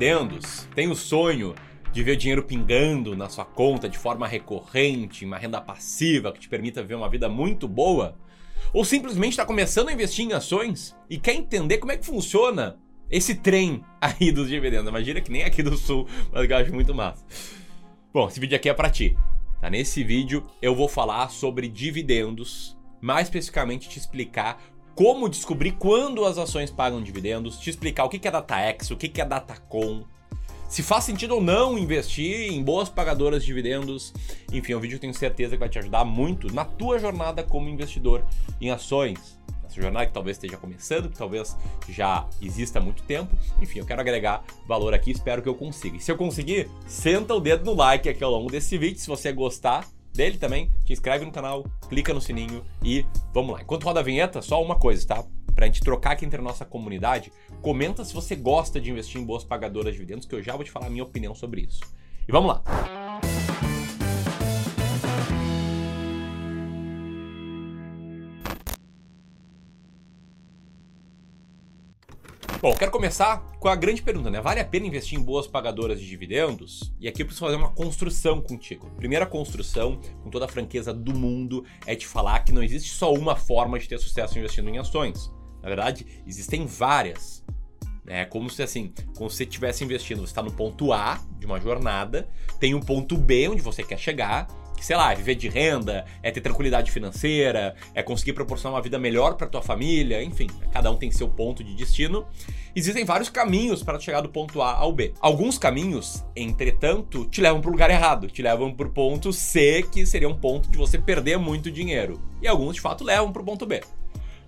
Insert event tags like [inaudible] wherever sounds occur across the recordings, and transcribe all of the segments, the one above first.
dividendos? Tem o sonho de ver dinheiro pingando na sua conta de forma recorrente, uma renda passiva que te permita ver uma vida muito boa? Ou simplesmente está começando a investir em ações e quer entender como é que funciona esse trem aí dos dividendos? Imagina que nem aqui do Sul, mas eu acho muito massa. Bom, esse vídeo aqui é para ti. Tá? Nesse vídeo eu vou falar sobre dividendos, mais especificamente te explicar como descobrir quando as ações pagam dividendos, te explicar o que é DataX, o que é DataCon, se faz sentido ou não investir em boas pagadoras de dividendos. Enfim, é um vídeo que tenho certeza que vai te ajudar muito na tua jornada como investidor em ações. Essa jornada que talvez esteja começando, que talvez já exista há muito tempo. Enfim, eu quero agregar valor aqui, espero que eu consiga. E se eu conseguir, senta o dedo no like aqui ao longo desse vídeo. Se você gostar, dele também, te inscreve no canal, clica no sininho e vamos lá. Enquanto roda a vinheta, só uma coisa, tá? para a gente trocar aqui entre a nossa comunidade, comenta se você gosta de investir em boas pagadoras de dividendos, que eu já vou te falar a minha opinião sobre isso. E vamos lá! Bom, quero começar com a grande pergunta, né? Vale a pena investir em boas pagadoras de dividendos? E aqui eu preciso fazer uma construção contigo. Primeira construção, com toda a franqueza do mundo, é te falar que não existe só uma forma de ter sucesso investindo em ações. Na verdade, existem várias. É como se assim, como se você estivesse investindo, você está no ponto A de uma jornada, tem um ponto B onde você quer chegar, sei lá, é viver de renda, é ter tranquilidade financeira, é conseguir proporcionar uma vida melhor para tua família, enfim, cada um tem seu ponto de destino. Existem vários caminhos para chegar do ponto A ao B. Alguns caminhos, entretanto, te levam para o lugar errado, te levam para o ponto C, que seria um ponto de você perder muito dinheiro. E alguns, de fato, levam para o ponto B.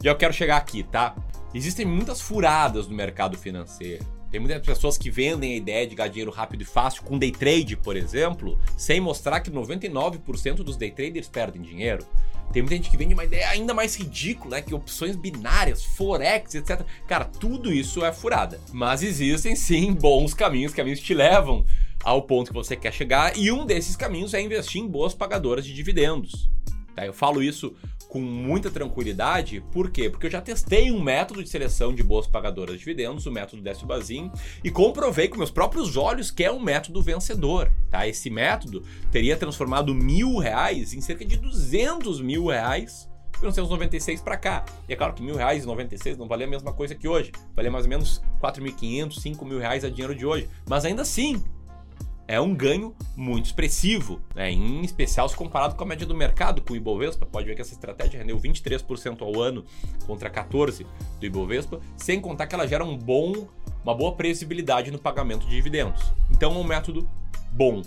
E eu quero chegar aqui, tá? Existem muitas furadas no mercado financeiro. Tem muitas pessoas que vendem a ideia de ganhar dinheiro rápido e fácil com day trade, por exemplo, sem mostrar que 99% dos day traders perdem dinheiro. Tem muita gente que vende uma ideia ainda mais ridícula, né? Que opções binárias, forex, etc. Cara, tudo isso é furada. Mas existem sim bons caminhos, caminhos que te levam ao ponto que você quer chegar, e um desses caminhos é investir em boas pagadoras de dividendos. Tá? Eu falo isso com muita tranquilidade, por quê? Porque eu já testei um método de seleção de boas pagadoras de dividendos, o método Décio Bazin, e comprovei com meus próprios olhos que é um método vencedor. Tá? Esse método teria transformado mil reais em cerca de 200 mil reais de 1996 para cá. E é claro que mil reais e 96 não valia a mesma coisa que hoje. Valia mais ou menos 4.500, 5 mil reais a dinheiro de hoje. Mas ainda assim, é um ganho muito expressivo, né? em especial se comparado com a média do mercado, com o Ibovespa. Pode ver que essa estratégia rendeu 23% ao ano contra 14% do Ibovespa, sem contar que ela gera um bom, uma boa previsibilidade no pagamento de dividendos. Então é um método bom.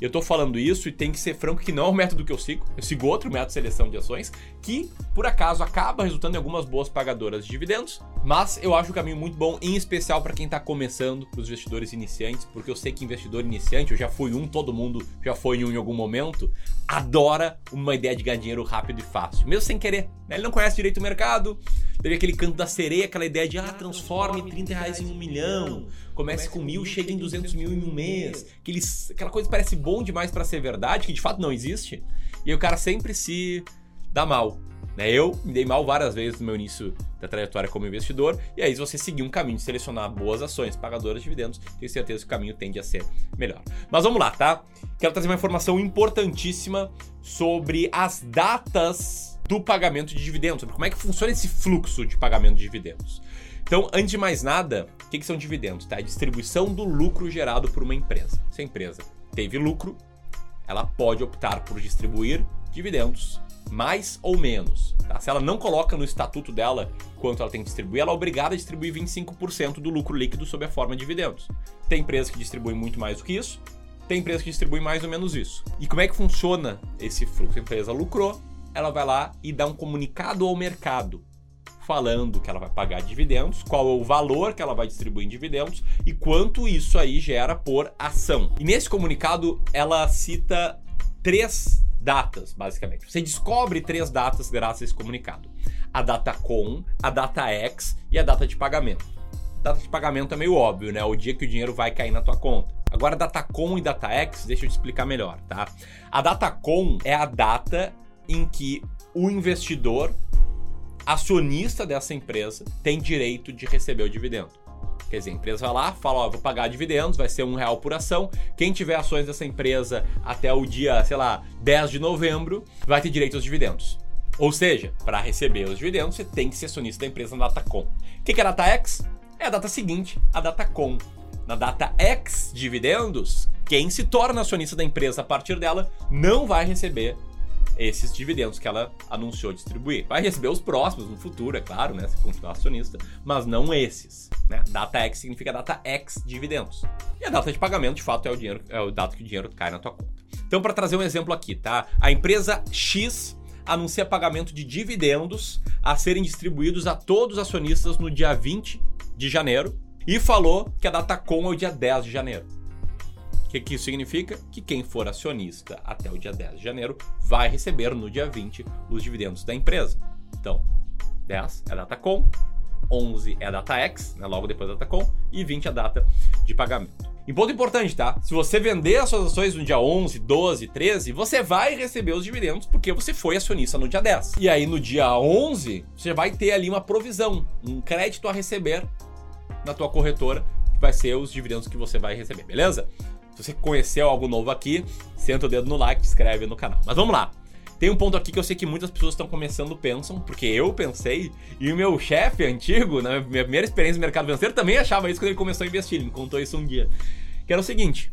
Eu tô falando isso e tem que ser franco que não é o método que eu sigo. Eu sigo outro método de seleção de ações que, por acaso, acaba resultando em algumas boas pagadoras de dividendos, mas eu acho o caminho muito bom, em especial para quem está começando, para os investidores iniciantes, porque eu sei que investidor iniciante, eu já fui um, todo mundo já foi um em algum momento, adora uma ideia de ganhar dinheiro rápido e fácil, mesmo sem querer. Né? Ele não conhece direito o mercado, teve aquele canto da sereia, aquela ideia de ah, transforme 30 reais em um milhão, comece com mil, chegue em 200 mil em um mês, aqueles, aquela coisa parece bom demais para ser verdade, que de fato não existe, e o cara sempre se dá mal. Né? Eu me dei mal várias vezes no meu início da trajetória como investidor, e aí você seguir um caminho de selecionar boas ações pagadoras de dividendos, tenho certeza que o caminho tende a ser melhor. Mas vamos lá, tá? Quero trazer uma informação importantíssima sobre as datas do pagamento de dividendos, sobre como é que funciona esse fluxo de pagamento de dividendos. Então, antes de mais nada, o que, que são dividendos? Tá? A distribuição do lucro gerado por uma empresa. Se a empresa teve lucro, ela pode optar por distribuir dividendos mais ou menos. Tá? Se ela não coloca no estatuto dela quanto ela tem que distribuir, ela é obrigada a distribuir 25% do lucro líquido sob a forma de dividendos. Tem empresas que distribuem muito mais do que isso, tem empresas que distribuem mais ou menos isso. E como é que funciona esse fluxo? A empresa lucrou, ela vai lá e dá um comunicado ao mercado falando que ela vai pagar dividendos, qual é o valor que ela vai distribuir em dividendos e quanto isso aí gera por ação. E nesse comunicado ela cita três datas, basicamente. Você descobre três datas graças a esse comunicado: a data com, a data X e a data de pagamento. Data de pagamento é meio óbvio, né? O dia que o dinheiro vai cair na tua conta. Agora, data com e data X, deixa eu te explicar melhor, tá? A data com é a data em que o investidor, acionista dessa empresa, tem direito de receber o dividendo. Quer dizer, a empresa vai lá, fala, ó, vou pagar dividendos, vai ser um real por ação. Quem tiver ações dessa empresa até o dia, sei lá, 10 de novembro, vai ter direito aos dividendos. Ou seja, para receber os dividendos, você tem que ser acionista da empresa na data com. O que é a data X? É a data seguinte, a data com. Na data X dividendos, quem se torna acionista da empresa a partir dela não vai receber esses dividendos que ela anunciou distribuir. Vai receber os próximos no futuro, é claro, né? Se continuar acionista, mas não esses. Né? Data X significa data X dividendos. E a data de pagamento, de fato, é o dinheiro, é o dado que o dinheiro cai na tua conta. Então, para trazer um exemplo aqui, tá? A empresa X anuncia pagamento de dividendos a serem distribuídos a todos os acionistas no dia 20 de janeiro e falou que a data com é o dia 10 de janeiro. O que, que isso significa? Que quem for acionista até o dia 10 de janeiro vai receber no dia 20 os dividendos da empresa. Então, 10 é a data com, 11 é a data X, né, logo depois da data com, e 20 é a data de pagamento. E ponto importante, tá? Se você vender as suas ações no dia 11, 12, 13, você vai receber os dividendos porque você foi acionista no dia 10. E aí no dia 11, você vai ter ali uma provisão, um crédito a receber na tua corretora, que vai ser os dividendos que você vai receber, beleza? Se você conheceu algo novo aqui, senta o dedo no like, se inscreve no canal. Mas vamos lá. Tem um ponto aqui que eu sei que muitas pessoas estão começando pensam, porque eu pensei, e o meu chefe antigo, na minha primeira experiência no mercado financeiro, também achava isso quando ele começou a investir. Ele me contou isso um dia. Que era o seguinte: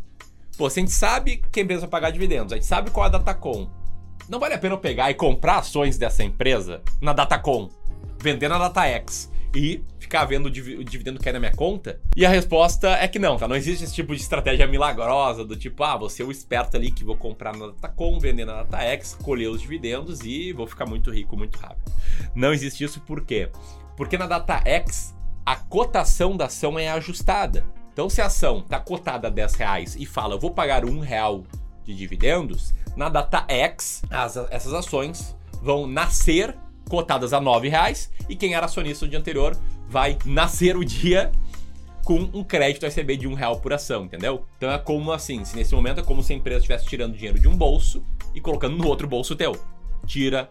pô, se a gente sabe que a empresa vai pagar dividendos, a gente sabe qual é a Datacom, não vale a pena eu pegar e comprar ações dessa empresa na Datacom, vender na DataX e ficar vendo o dividendo cair na minha conta? E a resposta é que não, tá? Não existe esse tipo de estratégia milagrosa do tipo, ah, você é o esperto ali que vou comprar na Datacom, vender na DataX, colher os dividendos e vou ficar muito rico muito rápido. Não existe isso por quê? Porque na DataX a cotação da ação é ajustada. Então, se a ação está cotada a 10 reais e fala, eu vou pagar um real de dividendos, na DataX, as, essas ações vão nascer cotadas a R$ reais e quem era acionista no dia anterior vai nascer o dia com um crédito a receber de um real por ação, entendeu? Então é como assim, se nesse momento é como se a empresa estivesse tirando dinheiro de um bolso e colocando no outro bolso teu. Tira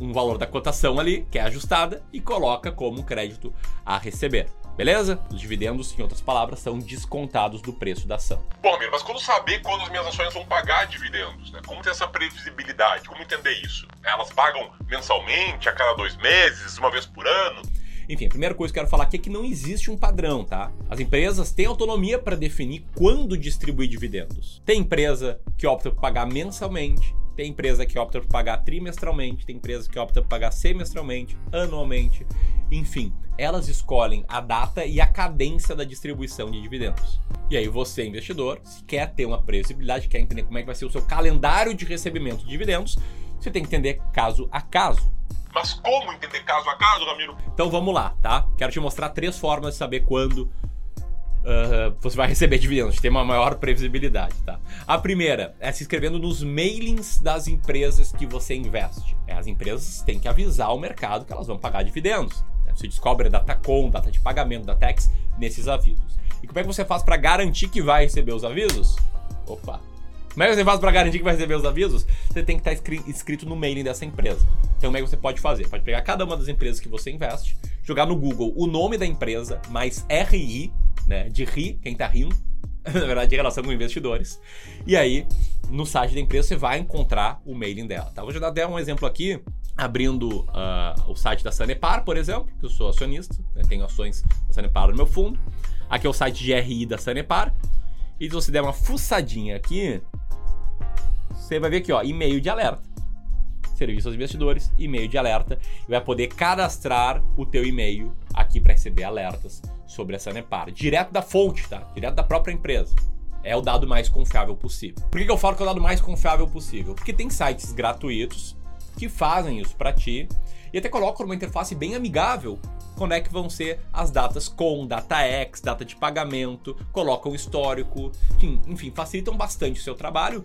um valor da cotação ali, que é ajustada, e coloca como crédito a receber. Beleza? Os dividendos, em outras palavras, são descontados do preço da ação. Bom, amigo, mas como saber quando as minhas ações vão pagar dividendos? Né? Como ter essa previsibilidade? Como entender isso? Elas pagam mensalmente, a cada dois meses, uma vez por ano? Enfim, a primeira coisa que eu quero falar aqui é que não existe um padrão, tá? As empresas têm autonomia para definir quando distribuir dividendos. Tem empresa que opta por pagar mensalmente, tem empresa que opta por pagar trimestralmente, tem empresa que opta por pagar semestralmente, anualmente. Enfim, elas escolhem a data e a cadência da distribuição de dividendos. E aí você, investidor, se quer ter uma previsibilidade, quer entender como é que vai ser o seu calendário de recebimento de dividendos, você tem que entender caso a caso. Mas como entender caso a caso, Ramiro? Então vamos lá, tá? Quero te mostrar três formas de saber quando uh, você vai receber dividendos, ter uma maior previsibilidade, tá? A primeira é se inscrevendo nos mailings das empresas que você investe. É, as empresas têm que avisar o mercado que elas vão pagar dividendos. Né? Você descobre a data com, data de pagamento, da tax nesses avisos. E como é que você faz para garantir que vai receber os avisos? Opa, como é que você faz para garantir que vai receber os avisos? Você tem que estar tá inscrito no mailing dessa empresa. Então, como é que você pode fazer? Pode pegar cada uma das empresas que você investe, jogar no Google o nome da empresa mais RI, né? De rir, quem tá rindo, [laughs] na verdade, de relação com investidores. E aí, no site da empresa, você vai encontrar o mailing dela. Tá? Vou dar até um exemplo aqui, abrindo uh, o site da Sanepar, por exemplo, que eu sou acionista, né? tenho ações da Sanepar no meu fundo. Aqui é o site de RI da Sanepar. E se você der uma fuçadinha aqui, você vai ver aqui, ó, e-mail de alerta serviço aos investidores, e-mail de alerta, e vai poder cadastrar o teu e-mail aqui para receber alertas sobre a Sanepar, direto da fonte, tá? Direto da própria empresa. É o dado mais confiável possível. Por que, que eu falo que é o dado mais confiável possível? Porque tem sites gratuitos que fazem isso para ti e até colocam uma interface bem amigável quando é que vão ser as datas com, data X, data de pagamento, colocam histórico, enfim facilitam bastante o seu trabalho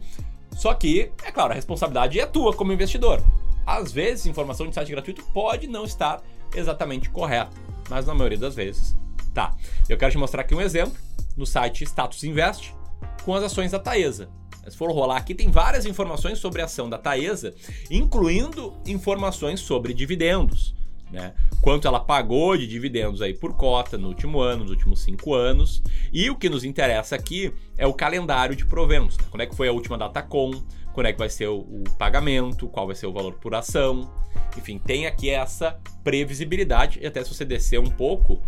só que, é claro, a responsabilidade é tua como investidor. Às vezes, informação de site gratuito pode não estar exatamente correta, mas na maioria das vezes tá. Eu quero te mostrar aqui um exemplo no site Status Invest com as ações da Taesa. Se for rolar aqui, tem várias informações sobre a ação da Taesa, incluindo informações sobre dividendos. Né? Quanto ela pagou de dividendos aí por cota no último ano, nos últimos cinco anos. E o que nos interessa aqui é o calendário de proventos. Né? Quando é que foi a última data com, quando é que vai ser o, o pagamento, qual vai ser o valor por ação. Enfim, tem aqui essa previsibilidade. E até se você descer um pouco,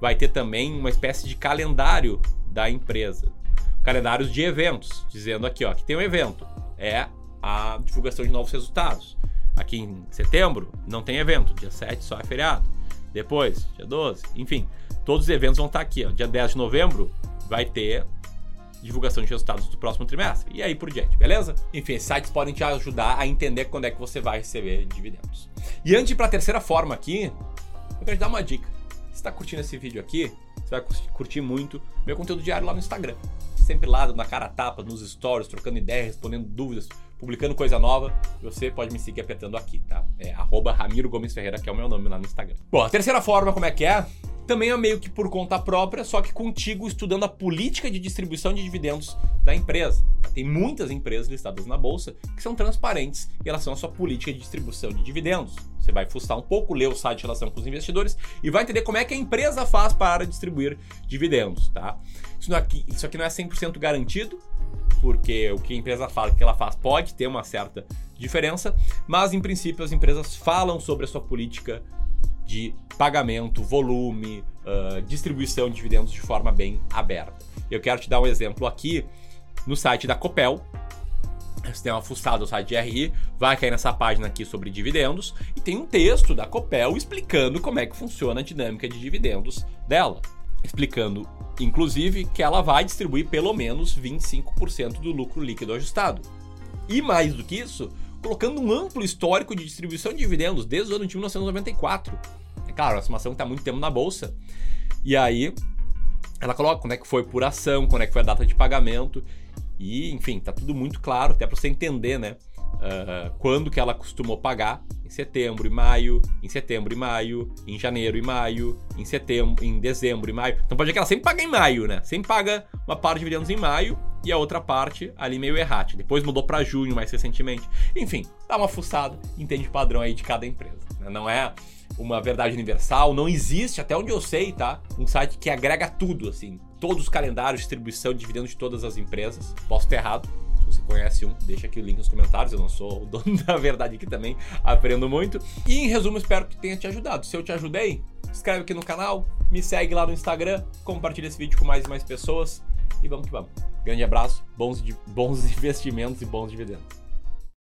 vai ter também uma espécie de calendário da empresa. Calendários de eventos, dizendo aqui, ó, que tem um evento. É a divulgação de novos resultados. Aqui em setembro não tem evento, dia 7 só é feriado. Depois, dia 12, enfim, todos os eventos vão estar aqui. Ó. Dia 10 de novembro vai ter divulgação de resultados do próximo trimestre. E aí por diante, beleza? Enfim, sites podem te ajudar a entender quando é que você vai receber dividendos. E antes de ir para a terceira forma aqui, eu quero te dar uma dica. Se está curtindo esse vídeo aqui, você vai curtir muito meu conteúdo diário lá no Instagram. Sempre lá, na cara tapa, nos stories, trocando ideias, respondendo dúvidas, publicando coisa nova, você pode me seguir apertando aqui, tá? É arroba Ramiro Gomes Ferreira, que é o meu nome lá no Instagram. Bom, a terceira forma, como é que é? Também é meio que por conta própria, só que contigo estudando a política de distribuição de dividendos da empresa. Tem muitas empresas listadas na bolsa que são transparentes em relação à sua política de distribuição de dividendos. Você vai fuçar um pouco, ler o site em relação com os investidores e vai entender como é que a empresa faz para distribuir dividendos, tá? Isso aqui, isso aqui não é 100% garantido, porque o que a empresa fala, que ela faz, pode ter uma certa diferença, mas em princípio as empresas falam sobre a sua política de pagamento, volume, uh, distribuição de dividendos de forma bem aberta. Eu quero te dar um exemplo aqui no site da Copel. Você tem uma fuçada no site de RI, vai cair nessa página aqui sobre dividendos e tem um texto da Copel explicando como é que funciona a dinâmica de dividendos dela explicando, inclusive, que ela vai distribuir pelo menos 25% do lucro líquido ajustado. E mais do que isso, colocando um amplo histórico de distribuição de dividendos desde o ano de 1994. É claro, essa ação está muito tempo na bolsa. E aí, ela coloca quando é que foi por ação, quando é que foi a data de pagamento. E, enfim, tá tudo muito claro, até para você entender, né? Uh, quando que ela costumou pagar setembro e maio, em setembro e maio, em janeiro e maio, em setembro, em dezembro e maio. Então pode ser que ela sempre paga em maio, né? Sempre paga uma parte de dividendos em maio e a outra parte ali meio errática. Depois mudou para junho mais recentemente. Enfim, dá uma fuçada, entende o padrão aí de cada empresa. Né? Não é uma verdade universal, não existe, até onde eu sei, tá? Um site que agrega tudo, assim, todos os calendários, distribuição de dividendos de todas as empresas. Posso ter errado, conhece um, deixa aqui o link nos comentários. Eu não sou o dono [laughs] da verdade aqui também, aprendo muito. E em resumo, espero que tenha te ajudado. Se eu te ajudei, inscreve aqui no canal, me segue lá no Instagram, compartilha esse vídeo com mais e mais pessoas e vamos que vamos. Grande abraço, bons, bons [laughs] investimentos e bons dividendos.